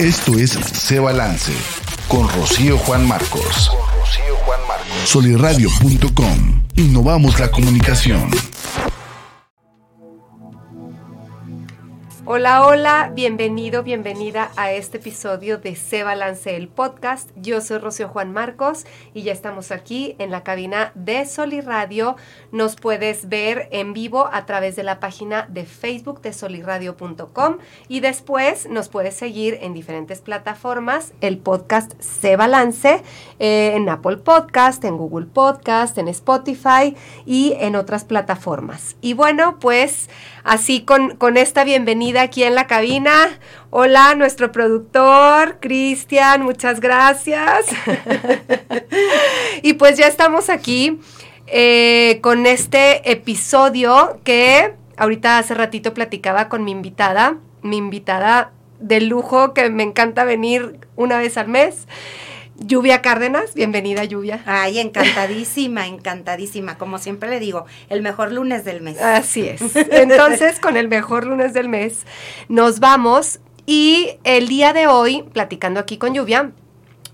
Esto es Se Balance con Rocío Juan Marcos. Soliradio.com. Innovamos la comunicación. Hola, hola, bienvenido, bienvenida a este episodio de Se Balance el podcast. Yo soy Rocío Juan Marcos y ya estamos aquí en la cabina de Soliradio. Nos puedes ver en vivo a través de la página de Facebook de soliradio.com y después nos puedes seguir en diferentes plataformas. El podcast Se Balance eh, en Apple Podcast, en Google Podcast, en Spotify y en otras plataformas. Y bueno, pues así con esta bienvenida aquí en la cabina. Hola, nuestro productor, Cristian, muchas gracias. y pues ya estamos aquí eh, con este episodio que ahorita hace ratito platicaba con mi invitada, mi invitada de lujo que me encanta venir una vez al mes. Lluvia Cárdenas, bienvenida Lluvia. Ay, encantadísima, encantadísima. Como siempre le digo, el mejor lunes del mes. Así es. Entonces, con el mejor lunes del mes, nos vamos. Y el día de hoy, platicando aquí con Lluvia,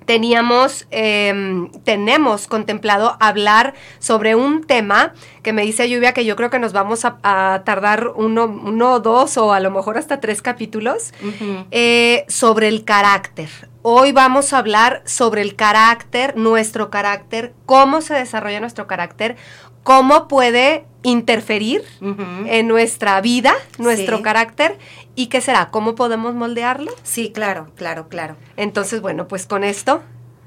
teníamos, em, tenemos contemplado hablar sobre un tema que me dice Lluvia que yo creo que nos vamos a, tardar uno, uno, dos o a lo mejor hasta tres capítulos eh, sobre el carácter. Hoy vamos a hablar sobre el carácter, nuestro carácter, cómo se desarrolla nuestro carácter, cómo puede interferir en nuestra vida, nuestro carácter, y qué será, cómo podemos moldearlo. Sí, claro, claro, claro. Entonces, bueno, pues con esto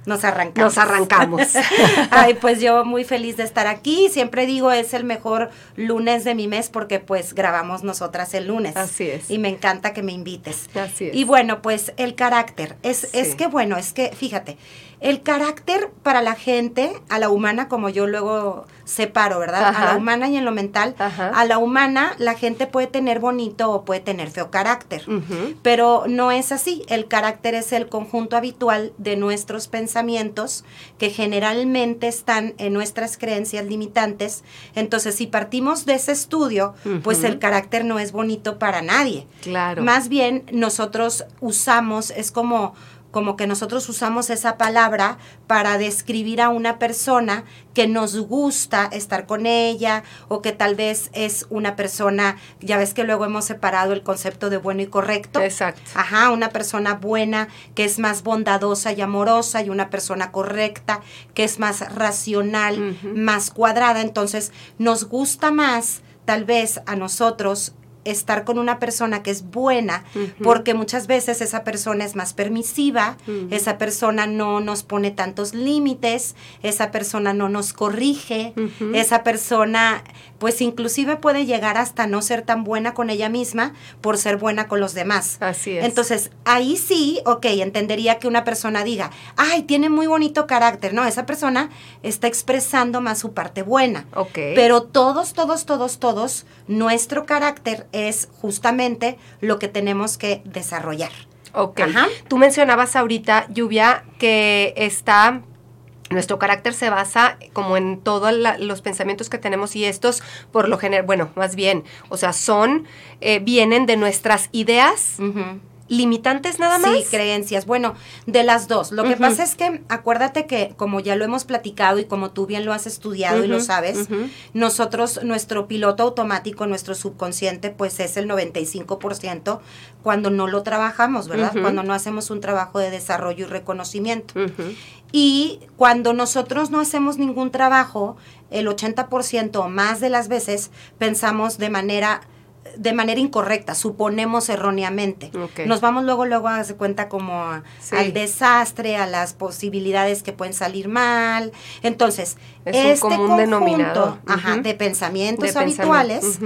nos arrancamos. Nos arrancamos. Ay, pues yo muy feliz de estar aquí. Siempre digo, es el mejor lunes de mi mes porque pues grabamos nosotras el lunes. Así es. Y me encanta que me invites. Así es. Y bueno, pues el carácter. Es, es que bueno, es que fíjate, el carácter para la gente, a la humana, como yo luego separo, ¿verdad? A la humana y en lo mental. A la humana, la gente puede tener bonito o puede tener feo carácter. Pero no es así. El carácter es el conjunto habitual de nuestros pensamientos que generalmente están en nuestras creencias limitantes. Entonces, si partimos de ese estudio, pues el carácter no es bonito para nadie. Claro. Más bien, nosotros usamos, es como como que nosotros usamos esa palabra para describir a una persona que nos gusta estar con ella o que tal vez es una persona, ya ves que luego hemos separado el concepto de bueno y correcto. Exacto. Ajá, una persona buena que es más bondadosa y amorosa y una persona correcta que es más racional, más cuadrada. Entonces, nos gusta más tal vez a nosotros estar con una persona que es buena, porque muchas veces esa persona es más permisiva, esa persona no nos pone tantos límites, esa persona no nos corrige, esa persona pues inclusive puede llegar hasta no ser tan buena con ella misma por ser buena con los demás. Así es. Entonces, ahí sí, ok, entendería que una persona diga, ay, tiene muy bonito carácter, no, esa persona está expresando más su parte buena. Ok. Pero todos, todos, todos, todos, nuestro carácter es justamente lo que tenemos que desarrollar. Ok. Tú mencionabas ahorita, Lluvia, que está nuestro carácter se basa como en todos los pensamientos que tenemos y estos, por lo general, bueno, más bien, o sea, son, eh, vienen de nuestras ideas limitantes nada más. Sí, creencias. Bueno, de las dos. Lo que pasa es que acuérdate que como ya lo hemos platicado y como tú bien lo has estudiado y lo sabes, nosotros, nuestro piloto automático, nuestro subconsciente, pues es el 95% cuando no lo trabajamos, ¿verdad? Cuando no hacemos un trabajo de desarrollo y reconocimiento. Y cuando nosotros no hacemos ningún trabajo, el 80% o más de las veces pensamos de manera de manera incorrecta, suponemos erróneamente. Nos vamos luego, luego a darse cuenta como al desastre, a las posibilidades que pueden salir mal. Entonces, este conjunto de pensamientos habituales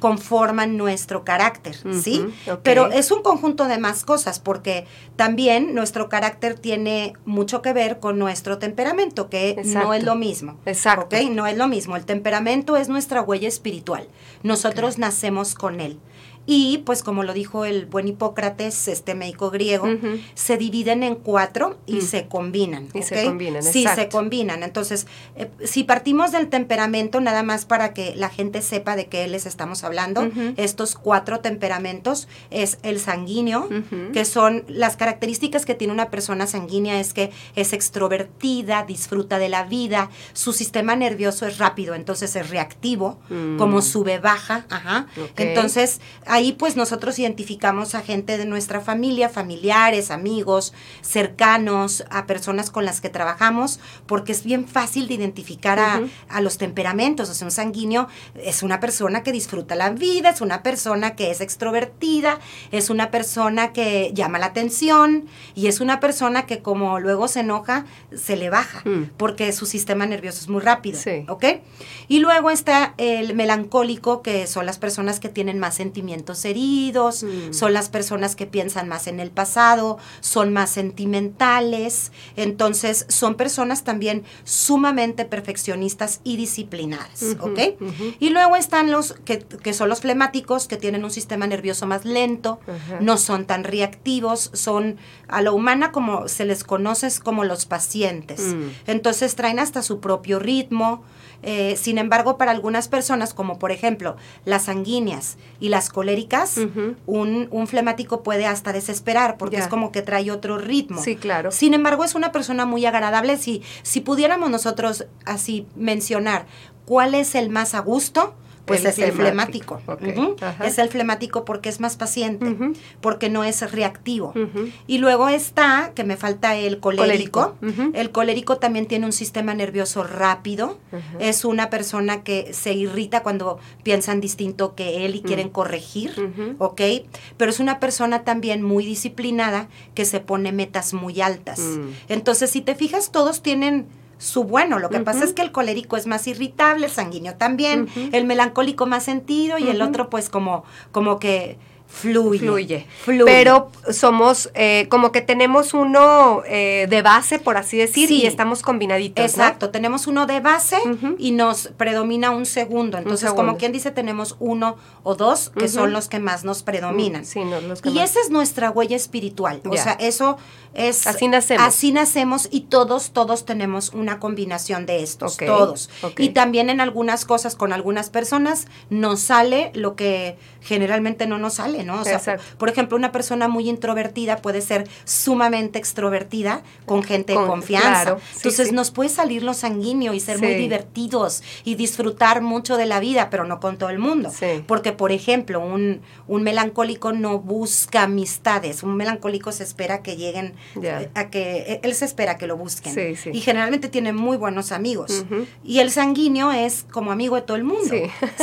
conforman nuestro carácter, ¿sí? Pero es un conjunto de más cosas, porque también nuestro carácter tiene mucho que ver con nuestro temperamento, que no es lo mismo. Exacto. No es lo mismo. El temperamento es nuestra huella espiritual. Nosotros nacemos con él. Y pues como lo dijo el buen Hipócrates, este médico griego, se dividen en cuatro y Mm. se combinan. Y se combinan, Sí, se combinan. Entonces, eh, si partimos del temperamento, nada más para que la gente sepa de qué les estamos hablando, estos cuatro temperamentos es el sanguíneo, que son las características que tiene una persona sanguínea es que es extrovertida, disfruta de la vida, su sistema nervioso es rápido, entonces es reactivo, Mm. como sube baja, ajá. Entonces, ahí pues nosotros identificamos a gente de nuestra familia, familiares, amigos, cercanos, a personas con las que trabajamos, porque es bien fácil de identificar a, los temperamentos. O sea, un sanguíneo es una persona que disfruta la vida, es una persona que es extrovertida, es una persona que llama la atención y es una persona que como luego se enoja, se le baja, Mm. porque su sistema nervioso es muy rápido. Sí. ¿Ok? Y luego está el melancólico, que son las personas que tienen más sentimientos heridos, Mm. son las personas que piensan más en el pasado, son más sentimentales, entonces son personas también sumamente perfeccionistas y disciplinadas, Ujú, ¿ok? Y luego están los que, que son los flemáticos, que tienen un sistema nervioso más lento, no son tan reactivos, son a la humana como se les conoce es como los pacientes. Mm. Entonces traen hasta su propio ritmo. Eh, sin embargo, para algunas personas, como por ejemplo las sanguíneas y las coléricas, un, un flemático puede hasta desesperar porque Ya. es como que trae otro ritmo. Sí, claro. Sin embargo, es una persona muy agradable. Si, si pudiéramos nosotros así mencionar cuál es el más a gusto, pues El es el flemático. Es el flemático porque es más paciente, porque no es reactivo. Y luego está, que me falta el colérico. Colérico. El colérico también tiene un sistema nervioso rápido. Es una persona que se irrita cuando piensan distinto que él y quieren corregir. ¿ok? Pero es una persona también muy disciplinada que se pone metas muy altas. Mm. Entonces, si te fijas, todos tienen su bueno. Lo que pasa es que el colérico es más irritable, el sanguíneo también, el melancólico más sentido y el otro pues como, como que fluye. Fluye. Fluye. Pero somos eh, como que tenemos uno eh, de base, por así decir, Sí. y estamos combinaditos. ¿no? Exacto, tenemos uno de base y nos predomina un segundo. Entonces, segundo. como quien dice, tenemos uno o dos que son los que más nos predominan. Sí, no, los que Y más- esa es nuestra huella espiritual. O sea, eso es... Así nacemos. Así nacemos y todos, todos tenemos una combinación de estos, todos. Y también en algunas cosas, con algunas personas, nos sale lo que generalmente no nos sale, ¿no? O sea, Exacto. por ejemplo, una persona muy introvertida puede ser sumamente extrovertida con gente Con- de confianza. claro, sí, Entonces sí. nos puede salir lo sanguíneo y ser muy Sí. divertidos y disfrutar mucho de la vida, pero no con todo el mundo. Porque, por ejemplo, un, un melancólico no busca amistades. Un melancólico se espera que lleguen Ya. eh, a que eh, él se espera que lo busquen. Y generalmente tiene muy buenos amigos. Ujú. Y el sanguíneo es como amigo de todo el mundo.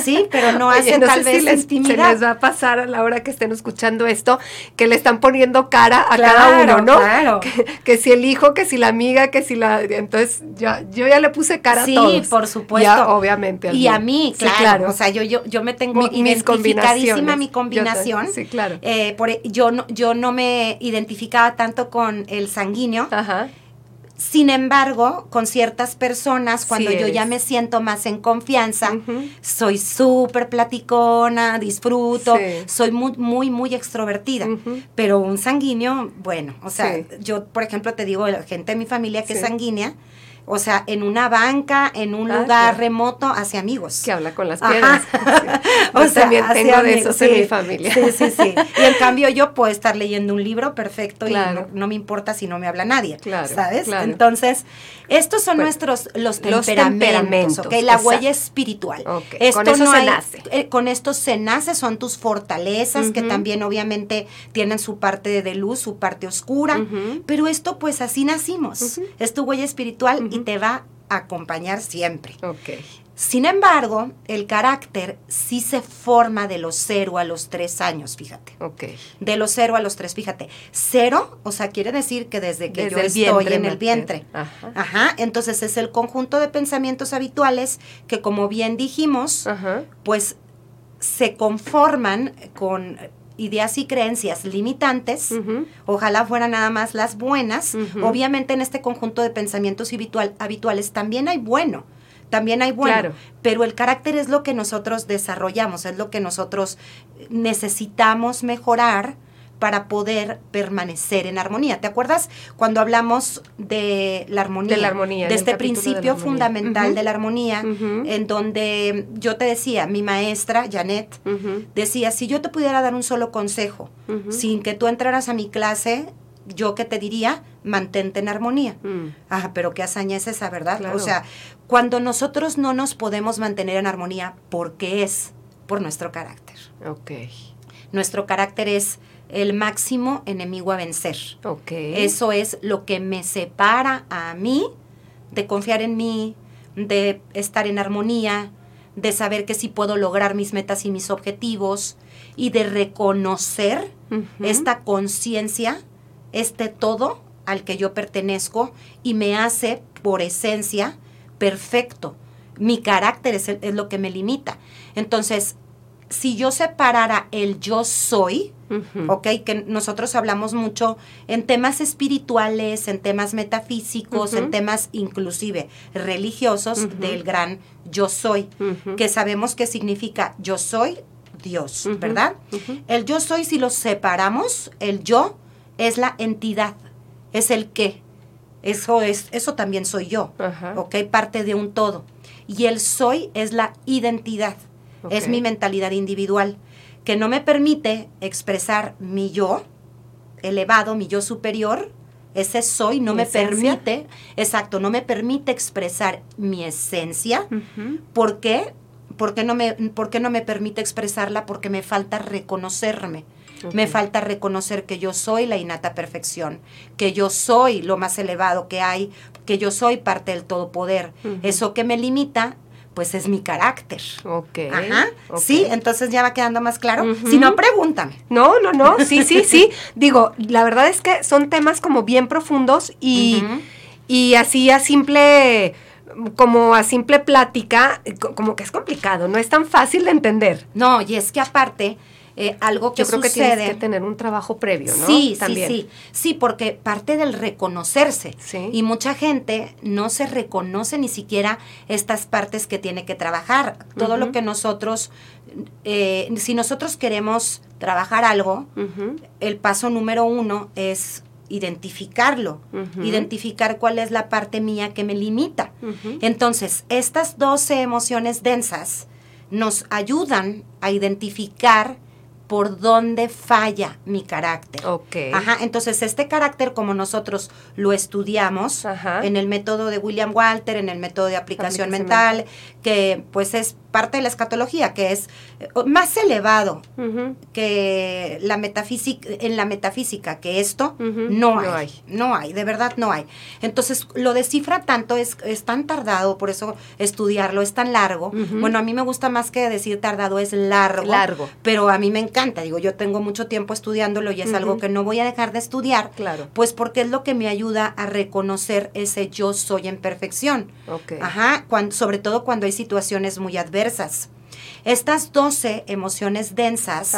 Sí. Pero no Oye, no tal vez si les, se intimidad. les va a pasar a la hora que estén escuchando esto, que le están poniendo cara a Claro, cada uno, ¿no? claro. Que, que si el hijo, que si la amiga, que si la... Entonces, ya, yo ya le puse cara Sí, a todos. por supuesto. Ya, obviamente. Y a mí, Sí, claro, O sea, yo, yo, yo me tengo Mi- identificadísima mi combinación. sí, claro. Eh, por, yo, no, yo no me identificaba tanto con el sanguíneo. Ajá. Sin embargo, con ciertas personas, cuando Sí yo ya me siento más en confianza, soy súper platicona, disfruto, Sí. soy muy, muy, muy extrovertida. Pero un sanguíneo, bueno, o sea, Sí. yo, por ejemplo, te digo, la gente de mi familia que es sanguínea, o sea, en una banca, en un Ah, lugar remoto, hace amigos. Que habla con las. Sí. O Yo sea, también tengo de esos en mi familia. Sí, sí, sí. Y en cambio yo puedo estar leyendo un libro perfecto Claro. y no, no me importa si no me habla nadie. Claro, ¿Sabes? Entonces, estos son Pues, nuestros los los temperamentos, temperamentos, ¿ok? La exacto. huella espiritual. Con eso se nace. eh, con esto se nace, son tus fortalezas, que también obviamente tienen su parte de luz, su parte oscura. Pero esto, pues así nacimos. Ujú. Es tu huella espiritual y te va a acompañar siempre. Ok. Sin embargo, el carácter sí se forma de los cero a los tres años, fíjate. Ok. De los cero a los tres, fíjate. Cero, o sea, quiere decir que desde que Desde yo estoy vientre en el vientre. Ajá. Ajá, entonces es el conjunto de pensamientos habituales que, como bien dijimos, Ajá. pues se conforman con ideas y creencias limitantes. Ojalá fueran nada más las buenas. Obviamente en este conjunto de pensamientos habitual- habituales también hay bueno, también hay bueno, pero el carácter es lo que nosotros desarrollamos, es lo que nosotros necesitamos mejorar para poder permanecer en armonía. ¿Te acuerdas cuando hablamos de la armonía? De la armonía. De este principio fundamental de la armonía, en donde yo te decía, mi maestra, Janet, decía, si yo te pudiera dar un solo consejo, sin que tú entraras a mi clase, yo que te diría, mantente en armonía. Mm. Ajá, pero qué hazaña es esa, ¿verdad? O sea, cuando nosotros no nos podemos mantener en armonía, ¿por qué es? Por nuestro carácter. Ok. Nuestro carácter es el máximo enemigo a vencer. Okay. Eso es lo que me separa a mí de confiar en mí, de estar en armonía, de saber que sí puedo lograr mis metas y mis objetivos y de reconocer esta conciencia, este todo al que yo pertenezco y me hace por esencia perfecto. Mi carácter es, es lo que me limita. Entonces, si yo separara el yo soy, ¿ok? Que nosotros hablamos mucho en temas espirituales, en temas metafísicos, en temas inclusive religiosos del gran yo soy, que sabemos que significa yo soy Dios, ¿verdad? El yo soy, si lo separamos, el yo es la entidad, es el qué. Eso es, eso también soy yo, ¿ok? Parte de un todo. Y el soy es la identidad es mi mentalidad individual, que no me permite expresar mi yo elevado, mi yo superior, ese soy no me permite, exacto, no me permite expresar mi esencia. ¿Por qué? Porque no, me, ¿Por qué no me permite expresarla? Porque me falta reconocerme. Me falta reconocer que yo soy la innata perfección, que yo soy lo más elevado que hay, que yo soy parte del todopoder. Eso que me limita pues es mi carácter. Ok. Ajá. Sí, entonces ya va quedando más claro. Si no, pregúntame. No, no, no. Sí, sí, sí. Digo, la verdad es que son temas como bien profundos y, y así a simple como a simple plática, como que es complicado, no es tan fácil de entender. No, y es que aparte, eh, algo que Yo creo sucede. que tienes que tener un trabajo previo, ¿no? Sí, sí, sí. Sí, porque parte del reconocerse. Sí. Y mucha gente no se reconoce ni siquiera estas partes que tiene que trabajar. Todo lo que nosotros, eh, si nosotros queremos trabajar algo, el paso número uno es identificarlo, identificar cuál es la parte mía que me limita. Entonces, estas 12 emociones densas nos ayudan a identificar por dónde falla mi carácter. Ok. Ajá, entonces este carácter como nosotros lo estudiamos en el método de William Walter, en el método de aplicación, mental, que pues es parte de la escatología, que es eh, más elevado que la metafísica, en la metafísica, que esto no, hay, no, hay, de verdad no hay. Entonces, lo descifra tanto, es, es tan tardado, por eso estudiarlo es tan largo. Bueno, a mí me gusta más que decir tardado, es largo. Largo. Pero a mí me encanta, digo, yo tengo mucho tiempo estudiándolo y es algo que no voy a dejar de estudiar. Claro. Pues porque es lo que me ayuda a reconocer ese yo soy en perfección. Ok. Ajá, cuando, sobre todo cuando hay situaciones muy adversas. Estas 12 emociones densas,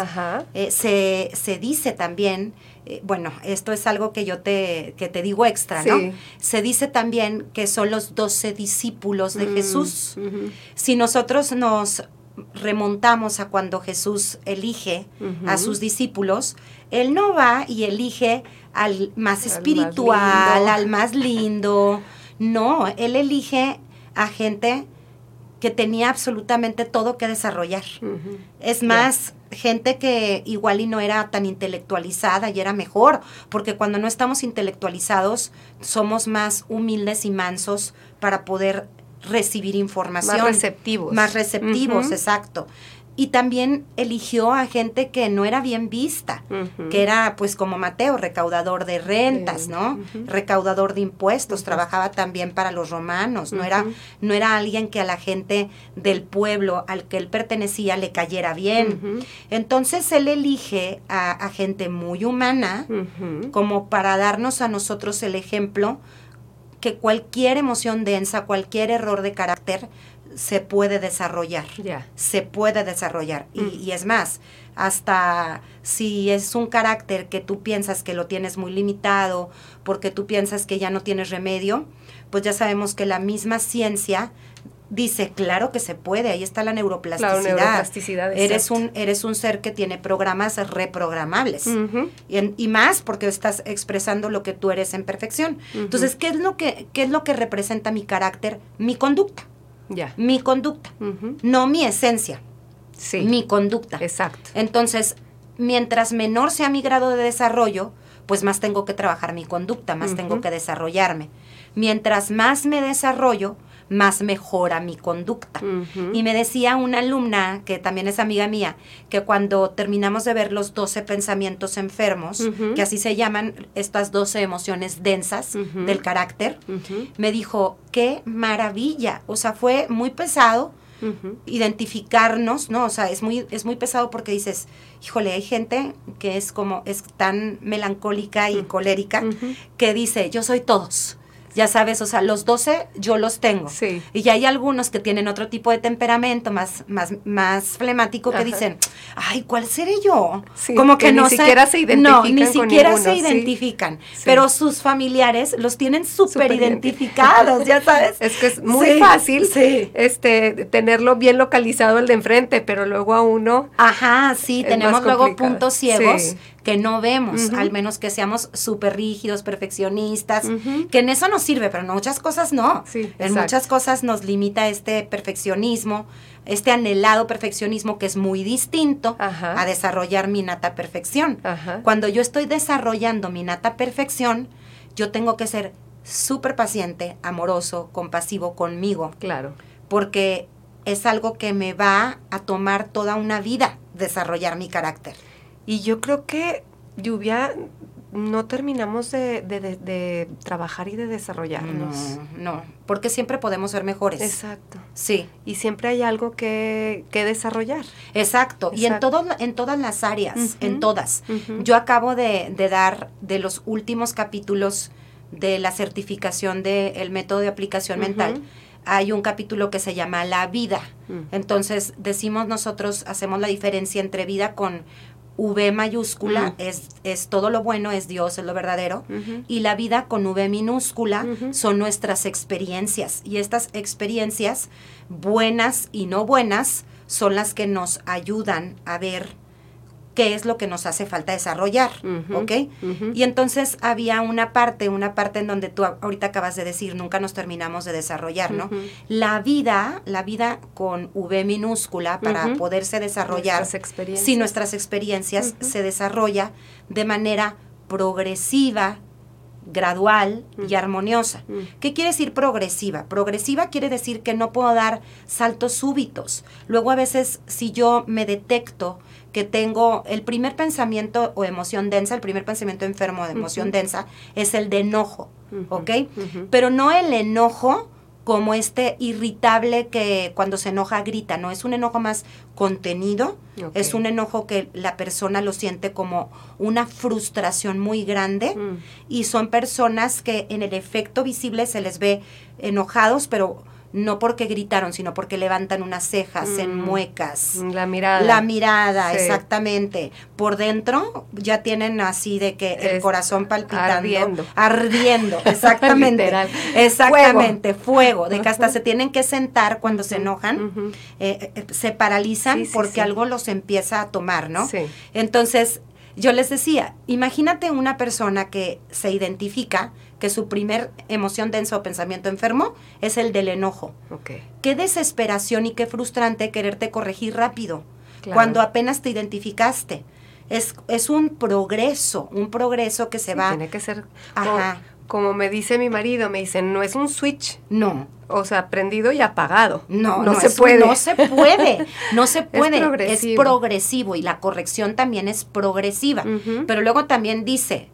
eh, se, se, dice también, eh, bueno, esto es algo que yo te, que te digo extra, ¿no? Se dice también que son los 12 discípulos de mm, Jesús. Si nosotros nos remontamos a cuando Jesús elige a sus discípulos, Él no va y elige al más espiritual, al más lindo. No, Él elige a gente que tenía absolutamente todo que desarrollar. Es más, gente que igual y no era tan intelectualizada y era mejor, porque cuando no estamos intelectualizados somos más humildes y mansos para poder recibir información. Más receptivos. Más receptivos, exacto y también eligió a gente que no era bien vista, que era pues como Mateo, recaudador de rentas, ¿no? Recaudador de impuestos, trabajaba también para los romanos, no era no era alguien que a la gente del pueblo al que él pertenecía le cayera bien. Entonces él elige a, a gente muy humana como para darnos a nosotros el ejemplo que cualquier emoción densa, cualquier error de carácter se puede desarrollar. Se puede desarrollar. Y, mm. y, es más, hasta si es un carácter que tú piensas que lo tienes muy limitado, porque tú piensas que ya no tienes remedio, pues ya sabemos que la misma ciencia dice, claro que se puede, ahí está la neuroplasticidad. La neuroplasticidad eres un eres un ser que tiene programas reprogramables. y, más porque estás expresando lo que tú eres en perfección. Entonces, ¿qué es lo que qué es lo que representa mi carácter? Mi conducta. Ya. Mi conducta, no mi esencia. Sí. Mi conducta. Exacto. Entonces, mientras menor sea mi grado de desarrollo, pues más tengo que trabajar mi conducta, más tengo que desarrollarme. Mientras más me desarrollo, más mejora mi conducta. Y me decía una alumna, que también es amiga mía, que cuando terminamos de ver los 12 pensamientos enfermos, que así se llaman estas 12 emociones densas del carácter, me dijo, qué maravilla. O sea, fue muy pesado, identificarnos, ¿no? O sea, es muy, es muy pesado porque dices, híjole, hay gente que es como, es tan melancólica y colérica que dice, yo soy todos ya sabes, o sea, los 12 yo los tengo. Sí. Y ya hay algunos que tienen otro tipo de temperamento más, más, más flemático que dicen, ay, ¿cuál seré yo? Como que, no ni siquiera se identifican. No, ni siquiera se identifican. Pero sus familiares los tienen súper identificados, ya sabes. Es que es muy fácil este tenerlo bien localizado el de enfrente, pero luego a uno. Ajá, sí, tenemos luego puntos ciegos que no vemos, al menos que seamos súper rígidos, perfeccionistas, que en eso nos sirve, pero en muchas cosas no. en muchas cosas nos limita este perfeccionismo, este anhelado perfeccionismo que es muy distinto a desarrollar mi nata perfección. Cuando yo estoy desarrollando mi nata perfección, yo tengo que ser súper paciente, amoroso, compasivo conmigo. Claro. Porque es algo que me va a tomar toda una vida desarrollar mi carácter. Y yo creo que lluvia no terminamos de, trabajar y de desarrollarnos. No, no, porque siempre podemos ser mejores. Exacto. Sí. Y siempre hay algo que, desarrollar. Exacto. Y en, todo, en todas las áreas, en todas. Yo acabo de, dar de los últimos capítulos de la certificación del método de aplicación mental hay un capítulo que se llama La vida. Entonces, decimos nosotros, hacemos la diferencia entre vida con V mayúscula es, es, todo lo bueno, es Dios, es lo verdadero. Y la vida con V minúscula son nuestras experiencias. Y estas experiencias, buenas y no buenas, son las que nos ayudan a ver qué es lo que nos hace falta desarrollar, ¿ok? Y entonces había una parte, una parte en donde tú ahorita acabas de decir, nunca nos terminamos de desarrollar, ¿no? La vida, la vida con V minúscula para poderse desarrollar, si nuestras experiencias se desarrolla de manera progresiva, gradual y armoniosa. ¿Qué quiere decir progresiva? Progresiva quiere decir que no puedo dar saltos súbitos. Luego a veces si yo me detecto que tengo el primer pensamiento o emoción densa, el primer pensamiento enfermo de emoción densa es el de enojo, ¿ok? Pero no el enojo como este irritable que cuando se enoja grita, no, es un enojo más contenido, es un enojo que la persona lo siente como una frustración muy grande mm. y son personas que en el efecto visible se les ve enojados, pero no porque gritaron, sino porque levantan unas cejas en mm. muecas. La mirada. La mirada, exactamente. Por dentro ya tienen así de que el corazón palpitando. Ardiendo. Ardiendo, exactamente. exactamente, fuego. de que hasta se tienen que sentar cuando se enojan, eh, eh, se paralizan porque algo los empieza a tomar, ¿no? Entonces, yo les decía, imagínate una persona que se identifica que su primer emoción densa o pensamiento enfermo es el del enojo. Qué desesperación y qué frustrante quererte corregir rápido cuando apenas te identificaste. Es, es un progreso, un progreso que se va. Tiene que ser. Ajá. Como, me dice mi marido, me dice, no es un switch. No. O sea, prendido y apagado. No, no, se puede. no se puede. No se puede. Es progresivo. es progresivo. y la corrección también es progresiva. Pero luego también dice,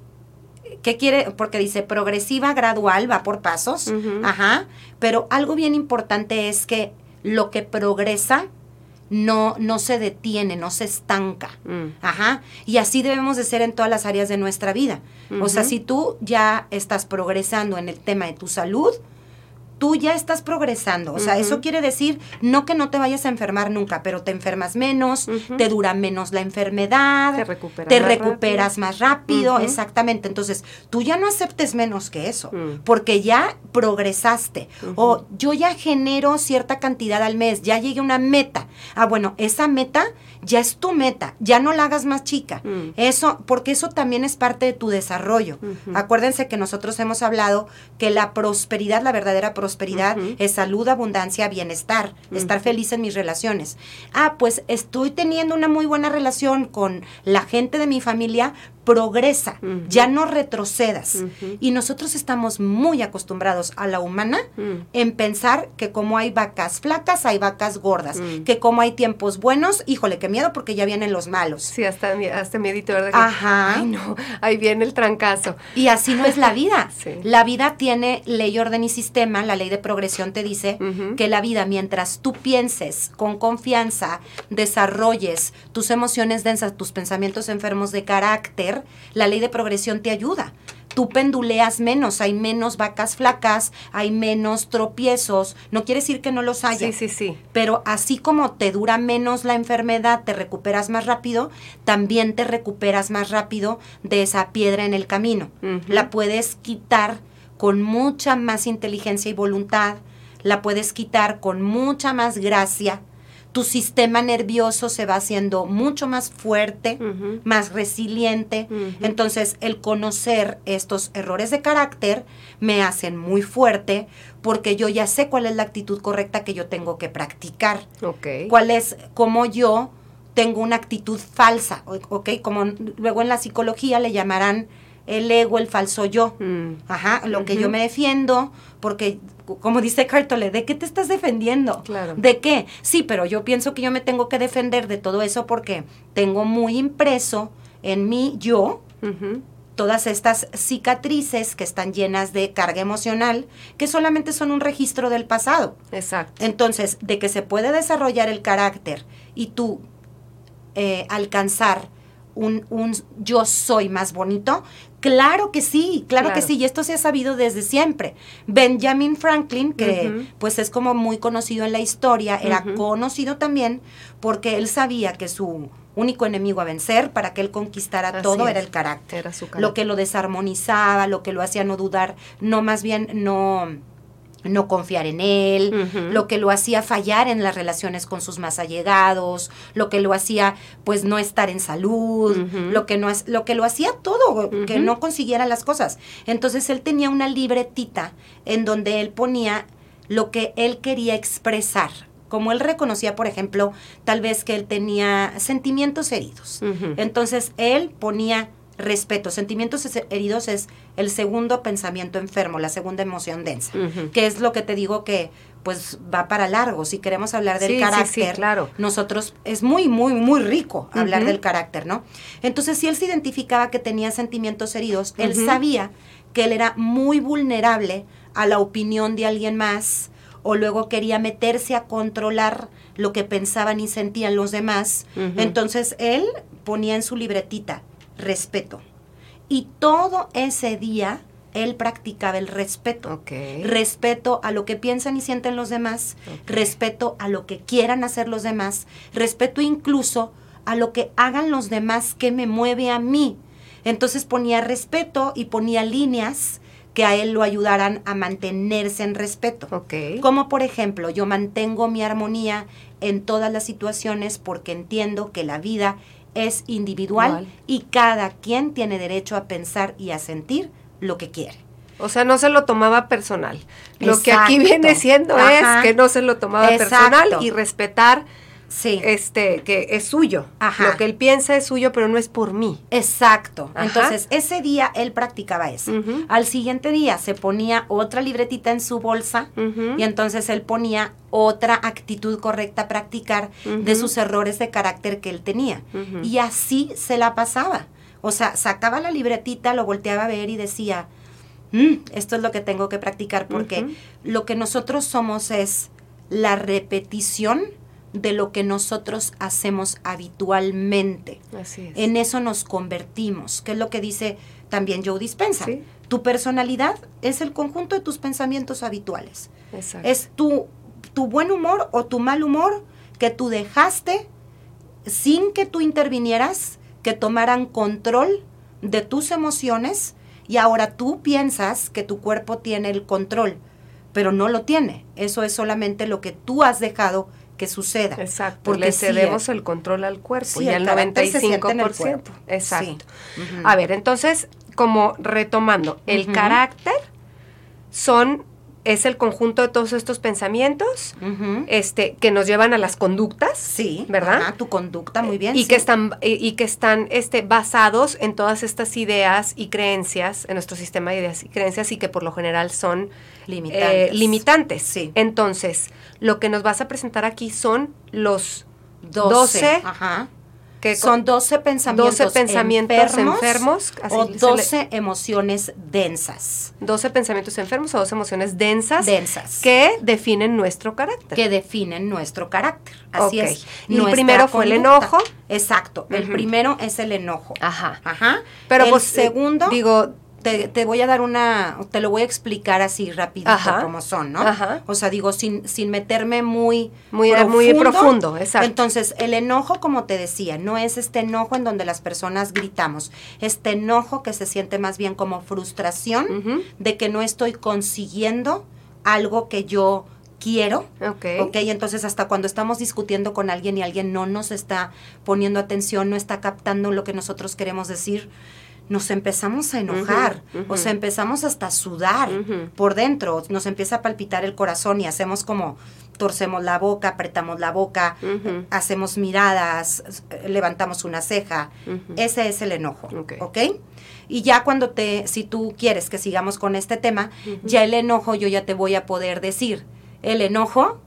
¿Qué quiere? Porque dice progresiva, gradual, va por pasos. Ajá. Pero algo bien importante es que lo que progresa no, no se detiene, no se estanca. Mm. Ajá. Y así debemos de ser en todas las áreas de nuestra vida. O sea, si tú ya estás progresando en el tema de tu salud, tú ya estás progresando. O sea, eso quiere decir no que no te vayas a enfermar nunca, pero te enfermas menos, te dura menos la enfermedad, Te recuperas te más recuperas más rápido, exactamente. Entonces, tú ya no aceptes menos que eso, Mm. porque ya progresaste. O yo ya genero cierta cantidad al mes, ya llegué a una meta. Ah, bueno, esa meta ya es tu meta, ya no la hagas más chica. Mm. Eso, porque eso también es parte de tu desarrollo. Acuérdense que nosotros hemos hablado que la prosperidad, la verdadera prosperidad, Ujú. es salud, abundancia, bienestar, estar feliz en mis relaciones. Ah, pues estoy teniendo una muy buena relación con la gente de mi familia, progresa, ya no retrocedas. Y nosotros estamos muy acostumbrados a la humana Mm. en pensar que como hay vacas flacas, hay vacas gordas, Mm. que como hay tiempos buenos, híjole, qué miedo porque ya vienen los malos. Sí, hasta, hasta miedito, ¿verdad? Ajá. Ay, no, ahí viene el trancazo. Y así no es la vida. Sí. La vida tiene ley, orden y sistema. La ley de progresión te dice que la vida, mientras tú pienses con confianza, desarrolles tus emociones densas, tus pensamientos enfermos de carácter, la ley de progresión te ayuda. Tú penduleas menos, hay menos vacas flacas, hay menos tropiezos. No quiere decir que no los haya. Sí, sí, sí. Pero así como te dura menos la enfermedad, te recuperas más rápido, también te recuperas más rápido de esa piedra en el camino. La puedes quitar con mucha más inteligencia y voluntad, la puedes quitar con mucha más gracia. Tu sistema nervioso se va haciendo mucho más fuerte, más resiliente. Entonces, el conocer estos errores de carácter me hacen muy fuerte porque yo ya sé cuál es la actitud correcta que yo tengo que practicar. Ok. Cuál es cómo yo tengo una actitud falsa, ¿ok? Como luego en la psicología le llamarán el ego, el falso yo. Mm. Ajá, lo que yo me defiendo, porque como dice Cartole, ¿de qué te estás defendiendo? Claro. ¿De qué? Sí, pero yo pienso que yo me tengo que defender de todo eso porque tengo muy impreso en mí yo todas estas cicatrices que están llenas de carga emocional, que solamente son un registro del pasado. Exacto. Entonces, de que se puede desarrollar el carácter y tú eh, alcanzar un, un yo soy más bonito, claro que sí, claro, que sí, y esto se ha sabido desde siempre. Benjamin Franklin, que pues es como muy conocido en la historia, era conocido también porque él sabía que su único enemigo a vencer para que él conquistara Así todo es. era el carácter Era su carácter. lo que lo desarmonizaba, lo que lo hacía no dudar, no más bien no no confiar en él, lo que lo hacía fallar en las relaciones con sus más allegados, lo que lo hacía pues no estar en salud, lo que no es lo que lo hacía todo, que no consiguiera las cosas. Entonces él tenía una libretita en donde él ponía lo que él quería expresar. Como él reconocía, por ejemplo, tal vez que él tenía sentimientos heridos. Entonces él ponía respeto. Sentimientos heridos es el segundo pensamiento enfermo, la segunda emoción densa, que es lo que te digo que pues va para largo. Si queremos hablar del Sí, carácter, sí, claro. nosotros es muy, muy, muy rico hablar del carácter, ¿no? Entonces, si él se identificaba que tenía sentimientos heridos, él sabía que él era muy vulnerable a la opinión de alguien más o luego quería meterse a controlar lo que pensaban y sentían los demás. Entonces él ponía en su libretita respeto. Y todo ese día él practicaba el respeto. Respeto a lo que piensan y sienten los demás, respeto a lo que quieran hacer los demás, respeto incluso a lo que hagan los demás que me mueve a mí. Entonces ponía respeto y ponía líneas que a él lo ayudaran a mantenerse en respeto. Ok. Como por ejemplo, yo mantengo mi armonía en todas las situaciones porque entiendo que la vida es individual Igual. y cada quien tiene derecho a pensar y a sentir lo que quiere. O sea, no se lo tomaba personal. Lo que aquí viene siendo Ajá. es que no se lo tomaba Exacto. personal y respetar Sí. este que es suyo. Ajá. Lo que él piensa es suyo, pero no es por mí. Exacto. Ajá. Entonces, ese día él practicaba eso. Al siguiente día se ponía otra libretita en su bolsa y entonces él ponía otra actitud correcta a practicar de sus errores de carácter que él tenía. Y así se la pasaba. O sea, sacaba la libretita, lo volteaba a ver y decía, "Mm, esto es lo que tengo que practicar porque lo que nosotros somos es la repetición de lo que nosotros hacemos habitualmente. Así es. En eso nos convertimos, que es lo que dice también Joe Dispensa. Sí. Tu personalidad es el conjunto de tus pensamientos habituales. Exacto. Es tu, tu buen humor o tu mal humor que tú dejaste sin que tú intervinieras, que tomaran control de tus emociones y ahora tú piensas que tu cuerpo tiene el control, pero no lo tiene. Eso es solamente lo que tú has dejado que suceda. Exacto, Porque le sí, cedemos el control al cuerpo sí, y el al carácter se siente 95%. en el. Exacto. Sí. Ujú. A ver, entonces, como retomando, el carácter son es el conjunto de todos estos pensamientos este que nos llevan a las conductas, Sí, ¿verdad? ajá, tu conducta, muy bien. y sí. que están y, y que están este basados en todas estas ideas y creencias en nuestro sistema de ideas y creencias y que por lo general son Limitantes. eh, limitantes. Sí. Entonces, lo que nos vas a presentar aquí son los 12, 12 ajá. Que Son 12 pensamientos, 12 pensamientos enfermos, así o se le- 12 emociones densas. 12 pensamientos enfermos o 12 emociones densas, Densas. que definen nuestro carácter. que definen nuestro carácter. Así Ok. es. Y el primero fue el enojo. Exacto. El Ujú. primero es el enojo. Ajá. Ajá. Pero el pues eh, segundo, digo, te, te voy a dar una, te lo voy a explicar así rapidito Ajá. como son, ¿no? Ajá. O sea, digo, sin, sin meterme muy Muy- muy profundo, exacto. Entonces, el enojo, como te decía, no es este enojo en donde las personas gritamos. Este enojo que se siente más bien como frustración de que no estoy consiguiendo algo que yo quiero. ok. Ok, entonces hasta cuando estamos discutiendo con alguien y alguien no nos está poniendo atención, no está captando lo que nosotros queremos decir, nos empezamos a enojar, ujú. o sea, empezamos hasta a sudar por dentro, nos empieza a palpitar el corazón y hacemos como torcemos la boca, apretamos la boca, hacemos miradas, levantamos una ceja. Ese es el enojo, Ok. ¿ok? Y ya cuando te, si tú quieres que sigamos con este tema, ya el enojo yo ya te voy a poder decir. El enojo,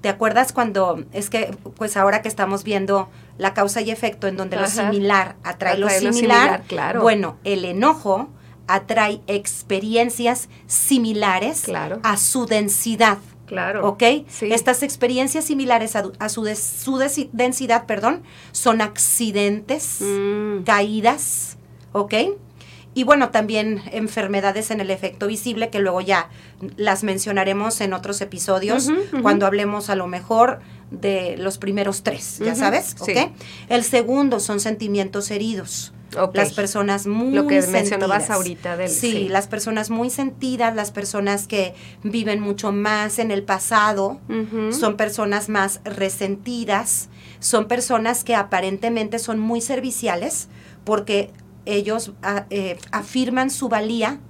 ¿te acuerdas cuando, es que, pues ahora que estamos viendo la causa y efecto en donde lo similar atrae, lo, Atrae lo similar, similar, claro. Bueno, el enojo atrae experiencias similares Claro. a su densidad. Claro. ¿Ok? Sí. Estas experiencias similares a, a su, su densidad, perdón, son accidentes, Mm, caídas, ¿ok? Y bueno, también enfermedades en el efecto visible, que luego ya las mencionaremos en otros episodios, cuando hablemos a lo mejor de los primeros tres, ¿ya sabes? ¿Ok? sí. El segundo son sentimientos heridos. ok. Las personas muy Lo que mencionabas sentidas. ahorita del- sí, sí. las personas muy sentidas, las personas que viven mucho más en el pasado, son personas más resentidas, son personas que aparentemente son muy serviciales porque ellos a- eh, afirman su valía,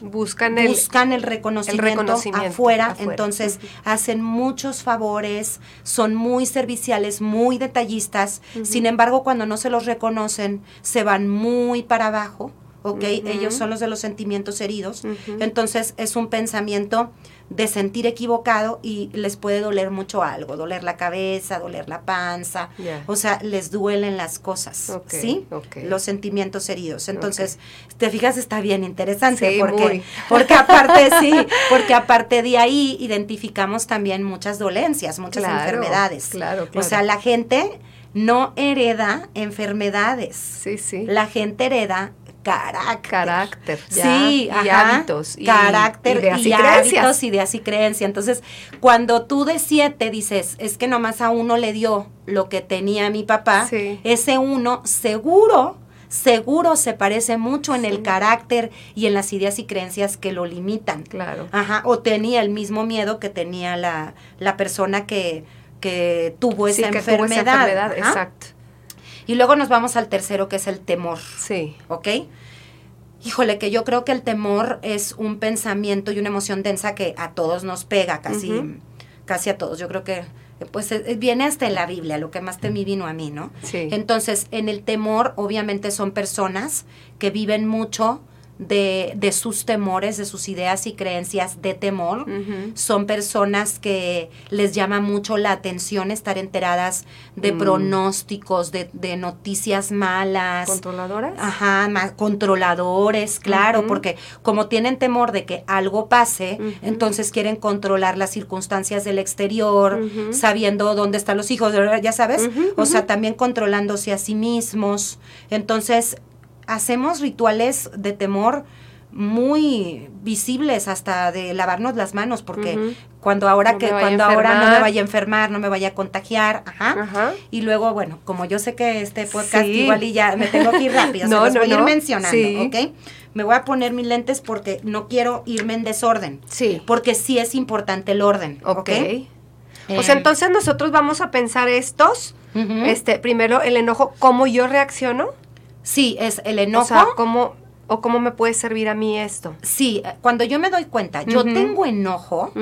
buscan el buscan el reconocimiento, reconocimiento afuera, afuera. entonces hacen muchos favores, son muy serviciales, muy detallistas, sin embargo cuando no se los reconocen se van muy para abajo, ¿ok? Ellos son los de los sentimientos heridos, entonces es un pensamiento de sentir equivocado y les puede doler mucho algo, doler la cabeza, doler la panza, o sea, les duelen las cosas, ¿sí? Los sentimientos heridos. Entonces, te fijas, está bien interesante Sí, porque, muy. porque aparte, sí, porque aparte de ahí identificamos también muchas dolencias, muchas Claro, enfermedades. claro, O claro. sea, la gente no hereda enfermedades. Sí, sí. La gente hereda carácter. Carácter, ya, sí, y ajá, hábitos, y- carácter, ideas y y creencias. hábitos, ideas y creencias. Entonces, cuando tú de siete dices, es que nomás a uno le dio lo que tenía mi papá, Sí. ese uno seguro, seguro se parece mucho en Sí. el carácter y en las ideas y creencias que lo limitan. Claro. Ajá, o tenía el mismo miedo que tenía la, la persona que, que tuvo Sí, esa que tuvo enfermedad. esa enfermedad, exacto. Y luego nos vamos al tercero, que es el temor. Sí. ¿ok? Híjole, que yo creo que el temor es un pensamiento y una emoción densa que a todos nos pega, casi, casi a todos. Yo creo que pues eh, viene hasta en la Biblia, lo que más temí vino a mí, ¿no? Sí. Entonces, en el temor, obviamente son personas que viven mucho de, de sus temores, de sus ideas y creencias de temor. Son personas que les llama mucho la atención estar enteradas de Mm. pronósticos, de, de noticias malas. ¿Controladoras? Ajá, más controladores, claro, porque como tienen temor de que algo pase, entonces quieren controlar las circunstancias del exterior, sabiendo dónde están los hijos, ya sabes, o sea, también controlándose a sí mismos. Entonces, hacemos rituales de temor muy visibles hasta de lavarnos las manos porque cuando ahora que cuando ahora no me vaya a enfermar no me vaya a contagiar ajá, y luego bueno como yo sé que este podcast igual y ya me tengo que ir rápido no, se los voy a ir mencionando ¿ok? me voy a poner mis lentes porque no quiero irme en desorden. Sí. Porque sí es importante el orden ¿ok? okay. o sea entonces nosotros vamos a pensar estos este primero el enojo cómo yo reacciono Sí, es el enojo. O sea, cómo, ¿O cómo me puede servir a mí esto? Sí, eh, cuando yo me doy cuenta, yo tengo enojo,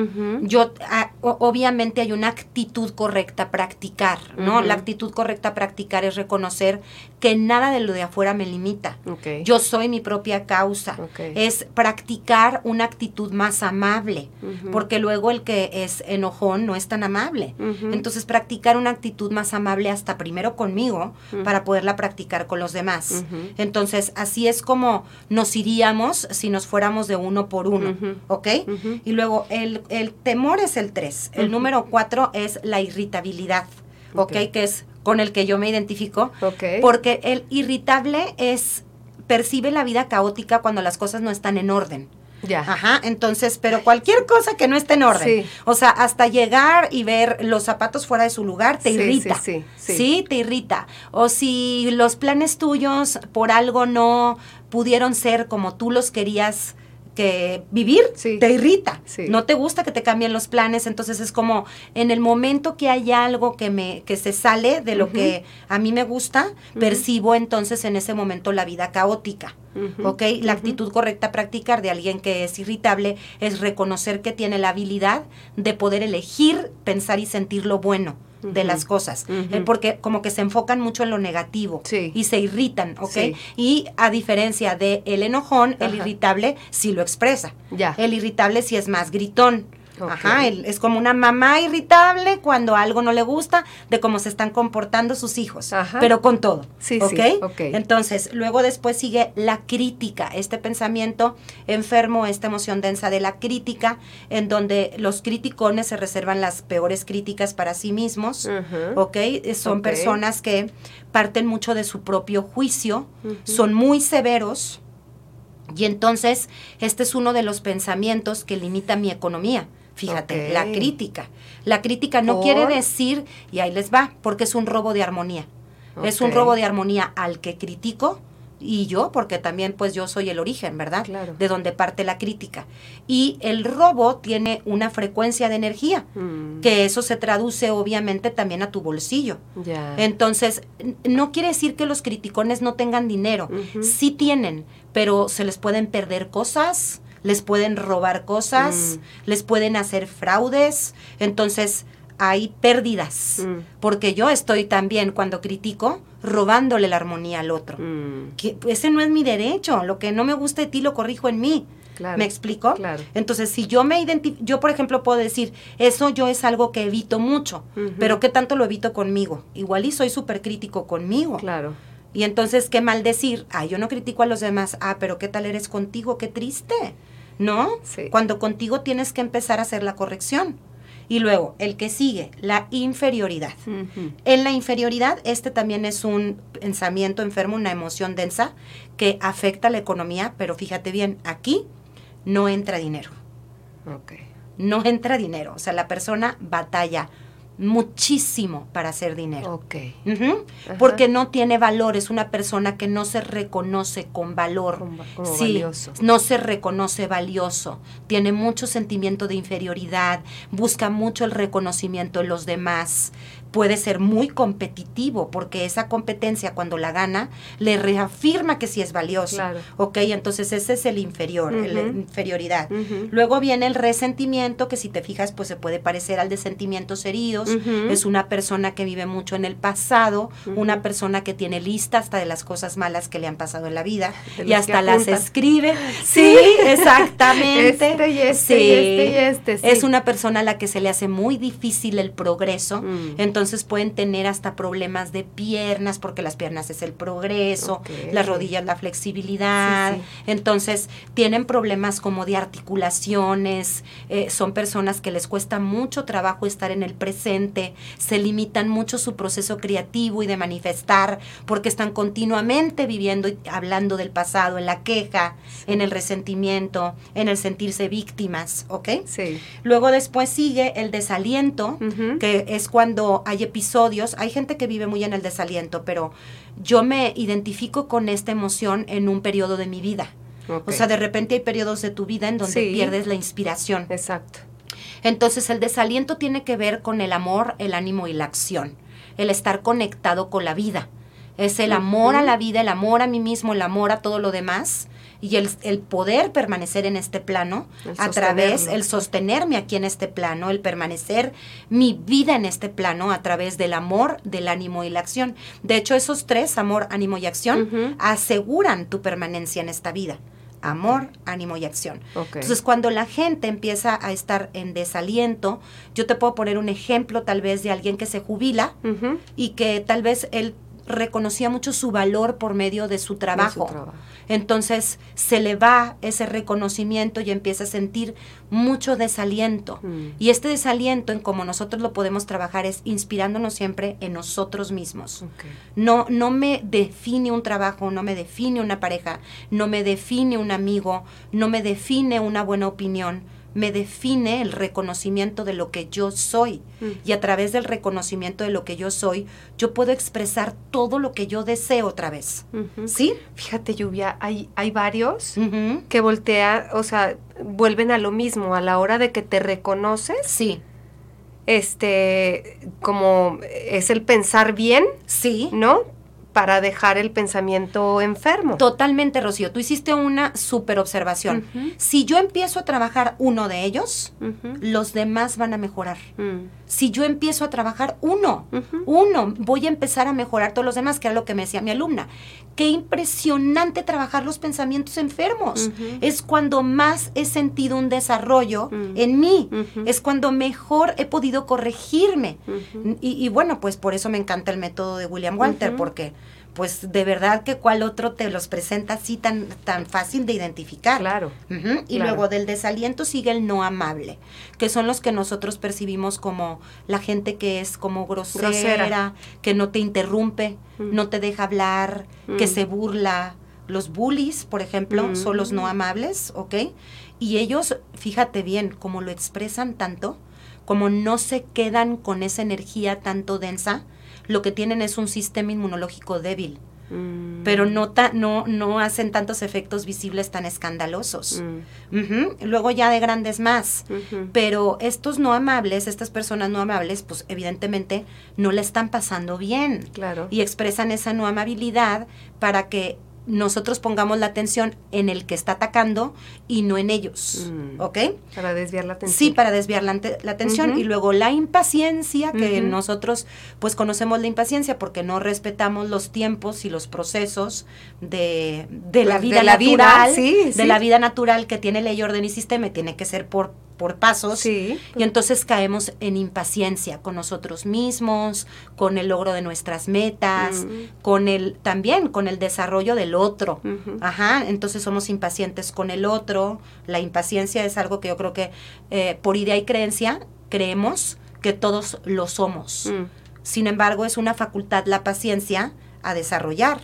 yo ah, obviamente hay una actitud correcta a practicar, ¿no? La actitud correcta a practicar es reconocer que nada de lo de afuera me limita. Yo soy mi propia causa. Es practicar una actitud más amable, porque luego el que es enojón no es tan amable. Entonces, practicar una actitud más amable hasta primero conmigo para poderla practicar con los demás. Entonces, así es como nos iríamos si nos fuéramos de uno por uno, ¿ok? Y luego el, temor es el tres. El número cuatro es la irritabilidad, ¿ok? Que es con el que yo me identifico. Porque el irritable es percibe la vida caótica cuando las cosas no están en orden. Ya. Ajá, entonces, pero cualquier cosa que no esté en orden. O sea, hasta llegar y ver los zapatos fuera de su lugar te irrita. Sí, sí, sí, te irrita. O si los planes tuyos por algo no pudieron ser como tú los querías que vivir, te irrita. No te gusta que te cambien los planes, entonces es como en el momento que hay algo que me que se sale de lo que a mí me gusta, percibo entonces en ese momento la vida caótica. ¿Ok? La actitud correcta a practicar de alguien que es irritable es reconocer que tiene la habilidad de poder elegir, pensar y sentir lo bueno de las cosas, eh, porque como que se enfocan mucho en lo negativo y se irritan, ¿ok? Y a diferencia de el enojón, el irritable sí lo expresa. Ya. El irritable sí es más gritón. Ajá, es como una mamá irritable cuando algo no le gusta de cómo se están comportando sus hijos, pero con todo. Sí, ¿okay? sí. Entonces, luego después sigue la crítica, este pensamiento enfermo, esta emoción densa de la crítica, en donde los criticones se reservan las peores críticas para sí mismos, ¿ok? Son personas que parten mucho de su propio juicio, son muy severos. Y entonces, este es uno de los pensamientos que limita mi economía. Fíjate, la crítica. La crítica no quiere decir, y ahí les va, porque es un robo de armonía. Es un robo de armonía al que critico y yo, porque también pues yo soy el origen, ¿verdad? Claro. De donde parte la crítica. Y el robo tiene una frecuencia de energía, mm. que eso se traduce obviamente también a tu bolsillo. Entonces, no quiere decir que los criticones no tengan dinero, sí tienen, pero se les pueden perder cosas, les pueden robar cosas, mm. les pueden hacer fraudes, entonces hay pérdidas, mm. porque yo estoy también cuando critico robándole la armonía al otro. Mm. Que ese no es mi derecho, lo que no me gusta de ti lo corrijo en mí. ¿Me explico? Claro. Entonces, si yo me identifico, yo por ejemplo puedo decir, eso yo es algo que evito mucho, pero ¿qué tanto lo evito conmigo? Igual y soy súper crítico conmigo. Claro. Y entonces, qué mal decir, ah, yo no critico a los demás, ah, pero ¿qué tal eres contigo? Qué triste, ¿no? Cuando contigo tienes que empezar a hacer la corrección. Y luego, el que sigue, la inferioridad. En la inferioridad, este también es un pensamiento enfermo, una emoción densa que afecta a la economía, pero fíjate bien, aquí no entra dinero. No entra dinero, o sea, la persona batalla muchísimo para hacer dinero. Ok. Porque no tiene valor, es una persona que no se reconoce con valor. sí, no se reconoce valioso, tiene mucho sentimiento de inferioridad, busca mucho el reconocimiento de los demás, puede ser muy competitivo porque esa competencia cuando la gana le reafirma que sí es valioso. Ok, entonces ese es el inferior, la inferioridad. Luego viene el resentimiento que si te fijas pues se puede parecer al de sentimientos heridos. Es una persona que vive mucho en el pasado, una persona que tiene lista hasta de las cosas malas que le han pasado en la vida y hasta las escribe. Sí, exactamente. Este y este, y este y este Es una persona a la que se le hace muy difícil el progreso. Mm. Entonces entonces pueden tener hasta problemas de piernas, porque las piernas es el progreso, las rodillas la flexibilidad, Sí, entonces tienen problemas como de articulaciones, eh, son personas que les cuesta mucho trabajo estar en el presente, se limitan mucho su proceso creativo y de manifestar, porque están continuamente viviendo y hablando del pasado, en la queja, en el resentimiento, en el sentirse víctimas, ¿ok? Sí. Luego después sigue el desaliento, que es cuando hay episodios, hay gente que vive muy en el desaliento, pero yo me identifico con esta emoción en un periodo de mi vida. O sea, de repente hay periodos de tu vida en donde Sí. pierdes la inspiración. Exacto. Entonces el desaliento tiene que ver con el amor, el ánimo y la acción, el estar conectado con la vida. Es el amor a la vida, el amor a mí mismo, el amor a todo lo demás y el, el poder permanecer en este plano El a través, el sostenerme aquí en este plano, el permanecer mi vida en este plano a través del amor, del ánimo y la acción. De hecho, esos tres, amor, ánimo y acción, aseguran tu permanencia en esta vida. Amor, ánimo y acción. Entonces, cuando la gente empieza a estar en desaliento, yo te puedo poner un ejemplo tal vez de alguien que se jubila y que tal vez él reconocía mucho su valor por medio de su trabajo. De su trabajo. Entonces se le va ese reconocimiento y empieza a sentir mucho desaliento. Mm. Y este desaliento en cómo nosotros lo podemos trabajar es inspirándonos siempre en nosotros mismos. No, no me define un trabajo, no me define una pareja, no me define un amigo, no me define una buena opinión, me define el reconocimiento de lo que yo soy. Mm. Y a través del reconocimiento de lo que yo soy, yo puedo expresar todo lo que yo deseo otra vez. ¿Sí? Fíjate, Lluvia, hay, hay varios que voltea, o sea, vuelven a lo mismo a la hora de que te reconoces, Sí, este, como es el pensar bien, sí. ¿no? Para dejar el pensamiento enfermo. Totalmente, Rocío. Tú hiciste una super observación. Si yo empiezo a trabajar uno de ellos, los demás van a mejorar. Mm. Si yo empiezo a trabajar uno, uno, voy a empezar a mejorar todos los demás, que era lo que me decía mi alumna. Qué impresionante trabajar los pensamientos enfermos. Es cuando más he sentido un desarrollo Mm. en mí. Es cuando mejor he podido corregirme. Y, y bueno, pues por eso me encanta el método de William Walter, porque pues de verdad que cuál otro te los presenta así tan, tan fácil de identificar. Claro. Y Claro. luego del desaliento sigue el no amable, que son los que nosotros percibimos como la gente que es como grosera, Grosera. que no te interrumpe, Mm. no te deja hablar, que Mm. se burla. Los bullies, por ejemplo, son los no Mm. amables, ¿ok? Y ellos, fíjate bien, como lo expresan tanto, como no se quedan con esa energía tanto densa, lo que tienen es un sistema inmunológico débil Mm. pero no, ta- no, no hacen tantos efectos visibles tan escandalosos. Mm. Luego ya de grandes más. Pero estos no amables, estas personas no amables, pues evidentemente no le están pasando bien. Claro. Y expresan esa no amabilidad para que nosotros pongamos la atención en el que está atacando y no en ellos. Mm. ¿Ok? Para desviar la atención. Sí, para desviar la, la atención. Y luego la impaciencia, que nosotros pues conocemos la impaciencia porque no respetamos los tiempos y los procesos de, de la Pues, vida de la vida, natural, sí, de sí. la vida natural que tiene ley, orden y sistema, y tiene que ser por, por pasos. Sí. Y entonces caemos en impaciencia con nosotros mismos, con el logro de nuestras metas, Mm. con el también con el desarrollo del otro. Ajá, entonces somos impacientes con el otro. La impaciencia es algo que yo creo que eh, por idea y creencia creemos que todos lo somos. Mm. Sin embargo, es una facultad la paciencia a desarrollar.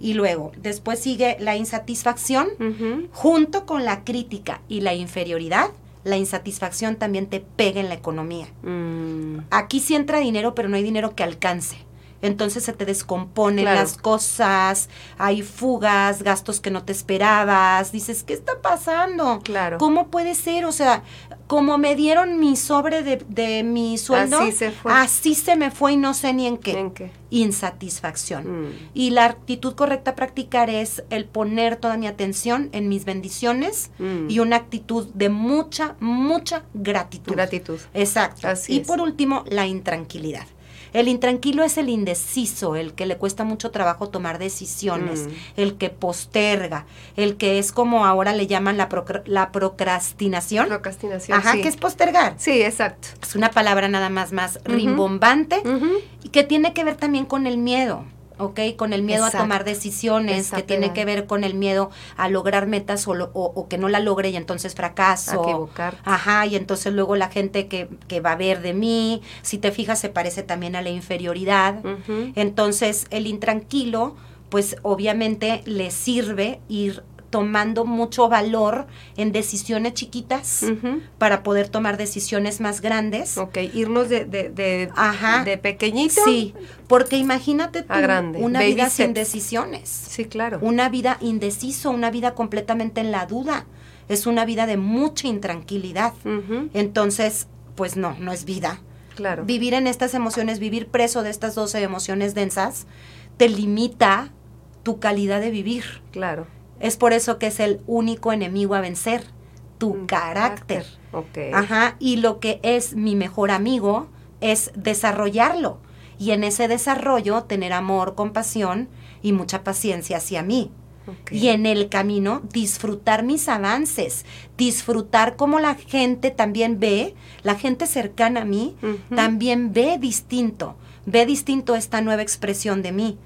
Y luego, después sigue la insatisfacción junto con la crítica y la inferioridad. La insatisfacción también te pega en la economía. Mm. Aquí sí entra dinero, pero no hay dinero que alcance. Entonces se te descomponen Claro. las cosas, hay fugas, gastos que no te esperabas. Dices, ¿qué está pasando? Claro. ¿Cómo puede ser? O sea, como me dieron mi sobre de, de mi sueldo, Así se fue. así se me fue y no sé ni en qué. ¿En qué? Insatisfacción. Mm. Y la actitud correcta a practicar es el poner toda mi atención en mis bendiciones Mm. y una actitud de mucha, mucha gratitud. Gratitud. Exacto. Así y es. por último, la intranquilidad. El intranquilo es el indeciso, el que le cuesta mucho trabajo tomar decisiones, Mm. el que posterga, el que es como ahora le llaman la, procra- la procrastinación. Procrastinación. Ajá, sí. que es postergar. Sí, exacto. Es una palabra nada más más rimbombante y que tiene que ver también con el miedo. ¿Ok? Con el miedo Exacto. a tomar decisiones, que tiene que ver con el miedo a lograr metas o, lo- o- o que no la logre y entonces fracaso. A equivocarte. Ajá, y entonces luego la gente que, que va a ver de mí, si te fijas, se parece también a la inferioridad. Entonces, el intranquilo, pues obviamente le sirve ir tomando mucho valor en decisiones chiquitas para poder tomar decisiones más grandes. Ok, irnos de, de, de, Ajá. de pequeñito. Sí, porque imagínate tú, A grande. una Baby vida sin decisiones, Sí, claro. una vida indeciso, una vida completamente en la duda. Es una vida de mucha intranquilidad. Entonces, pues no, no es vida. Claro. Vivir en estas emociones, vivir preso de estas 12 emociones densas, te limita tu calidad de vivir. Claro. Es por eso que es el único enemigo a vencer, tu Un carácter. Ok. Ajá, y lo que es mi mejor amigo es desarrollarlo. Y en ese desarrollo tener amor, compasión y mucha paciencia hacia mí. ok. Y en el camino disfrutar mis avances, disfrutar cómo la gente también ve, la gente cercana a mí, también ve distinto, ve distinto esta nueva expresión de mí.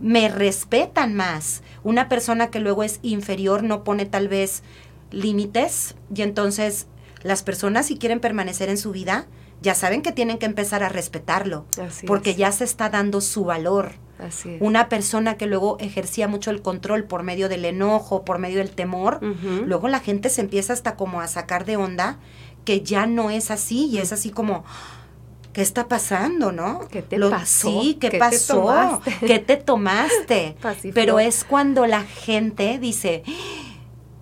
Me respetan más. Una persona que luego es inferior no pone tal vez límites y entonces las personas si quieren permanecer en su vida ya saben que tienen que empezar a respetarlo Así porque es. ya se está dando su valor. Así es. Una persona que luego ejercía mucho el control por medio del enojo, por medio del temor, luego la gente se empieza hasta como a sacar de onda que ya no es así y es así como ¿qué está pasando, no? ¿Qué te pasó? Sí, ¿qué, ¿Qué te pasó? tomaste? ¿Qué te tomaste? Pero es cuando la gente dice,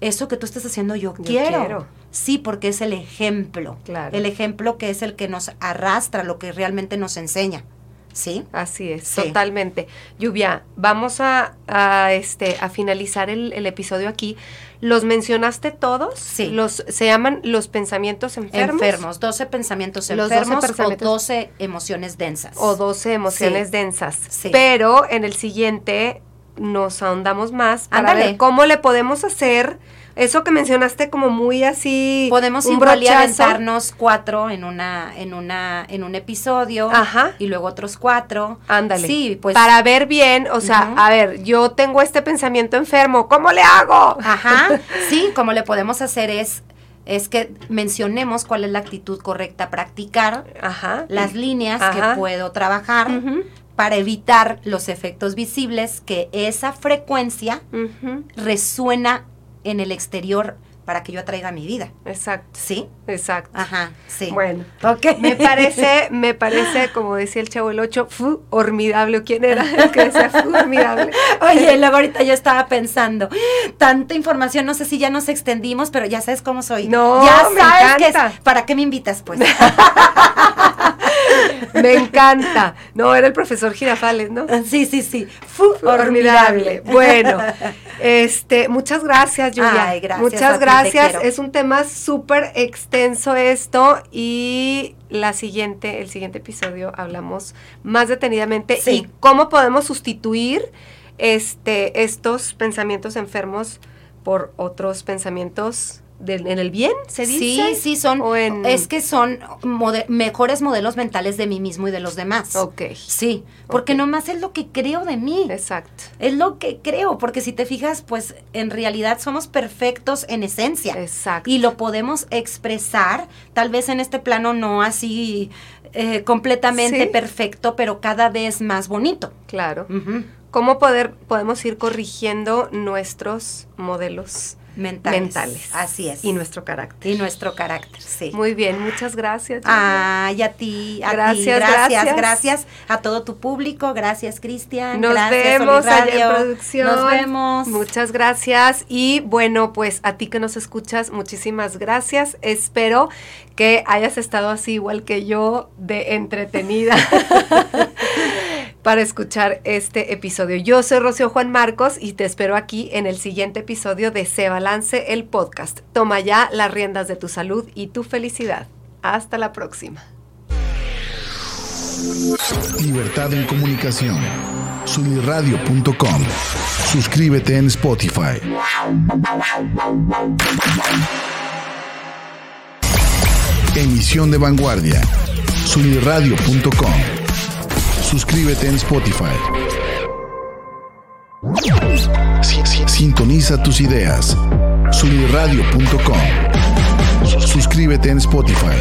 eso que tú estás haciendo yo, Yo quiero. quiero. Sí, porque es el ejemplo. Claro. El ejemplo que es el que nos arrastra, lo que realmente nos enseña. ¿Sí? Así es, Sí. totalmente. Lluvia, vamos a, a, este, a finalizar el, el episodio aquí. ¿Los mencionaste todos? Sí. Los, ¿Se llaman los pensamientos enfermos? Enfermos, 12 pensamientos Los 12 enfermos pensamientos- o 12 emociones densas. O 12 emociones Sí. densas. Sí. Pero en el siguiente nos ahondamos más para Ándale. ver cómo le podemos hacer eso que mencionaste como muy así Podemos aventarnos cuatro en una, en una, en un episodio. Ajá. Y luego otros cuatro. Ándale. Sí, pues. Para ver bien, o sea, a ver, yo tengo este pensamiento enfermo, ¿cómo le hago? Ajá. Sí, como le podemos hacer es, es que mencionemos cuál es la actitud correcta a practicar, Ajá. las líneas Ajá. que puedo trabajar para evitar los efectos visibles que esa frecuencia resuena en el exterior para que yo atraiga mi vida. Exacto. ¿Sí? Exacto. Ajá, sí. Bueno, Ok. me parece, me parece, como decía el chavo el 8, fu, formidable. ¿O ¿Quién era el que decía formidable? Oye, luego ahorita yo estaba pensando, tanta información, no sé si ya nos extendimos, pero ya sabes cómo soy. No, ya me sabes que es, ¿para qué me invitas pues? Me encanta. No, era el profesor Girafales, ¿no? sí, sí, sí. Fu- Formidable. Bueno, este, muchas gracias, Julia. Ay, gracias, Muchas gracias. Es un tema súper extenso esto y la siguiente, el siguiente episodio hablamos más detenidamente Sí. y cómo podemos sustituir este estos pensamientos enfermos por otros pensamientos en el bien, se dice. Sí, sí, son, O en- es que son mode- mejores modelos mentales de mí mismo y de los demás. Ok. Sí, porque Ok. nomás es lo que creo de mí. Exacto. Es lo que creo, porque si te fijas, pues en realidad somos perfectos en esencia. Exacto. y lo podemos expresar, tal vez en este plano no así eh, completamente Sí. perfecto, pero cada vez más bonito. Claro. ¿Cómo poder, podemos ir corrigiendo nuestros modelos Mentales. mentales? Así es. Y nuestro carácter. Y nuestro carácter, sí. Muy bien, muchas gracias. Julia. Ay, a ti, a ti, Gracias, gracias, gracias. gracias a todo tu público, gracias Cristian, Nos gracias vemos allá en producción. Nos vemos. Muchas gracias. Y bueno, pues a ti que nos escuchas, muchísimas gracias. Espero que hayas estado así igual que yo de entretenida para escuchar este episodio. Yo soy Rocío Juan Marcos y te espero aquí en el siguiente episodio de Se Balance el Podcast. Toma ya las riendas de tu salud y tu felicidad. Hasta la próxima. Libertad en comunicación. Suscríbete en Spotify. Emisión de vanguardia. Sunirradio.com. Suscríbete en Spotify. Sintoniza tus ideas. Suniradio.com. Suscríbete en Spotify.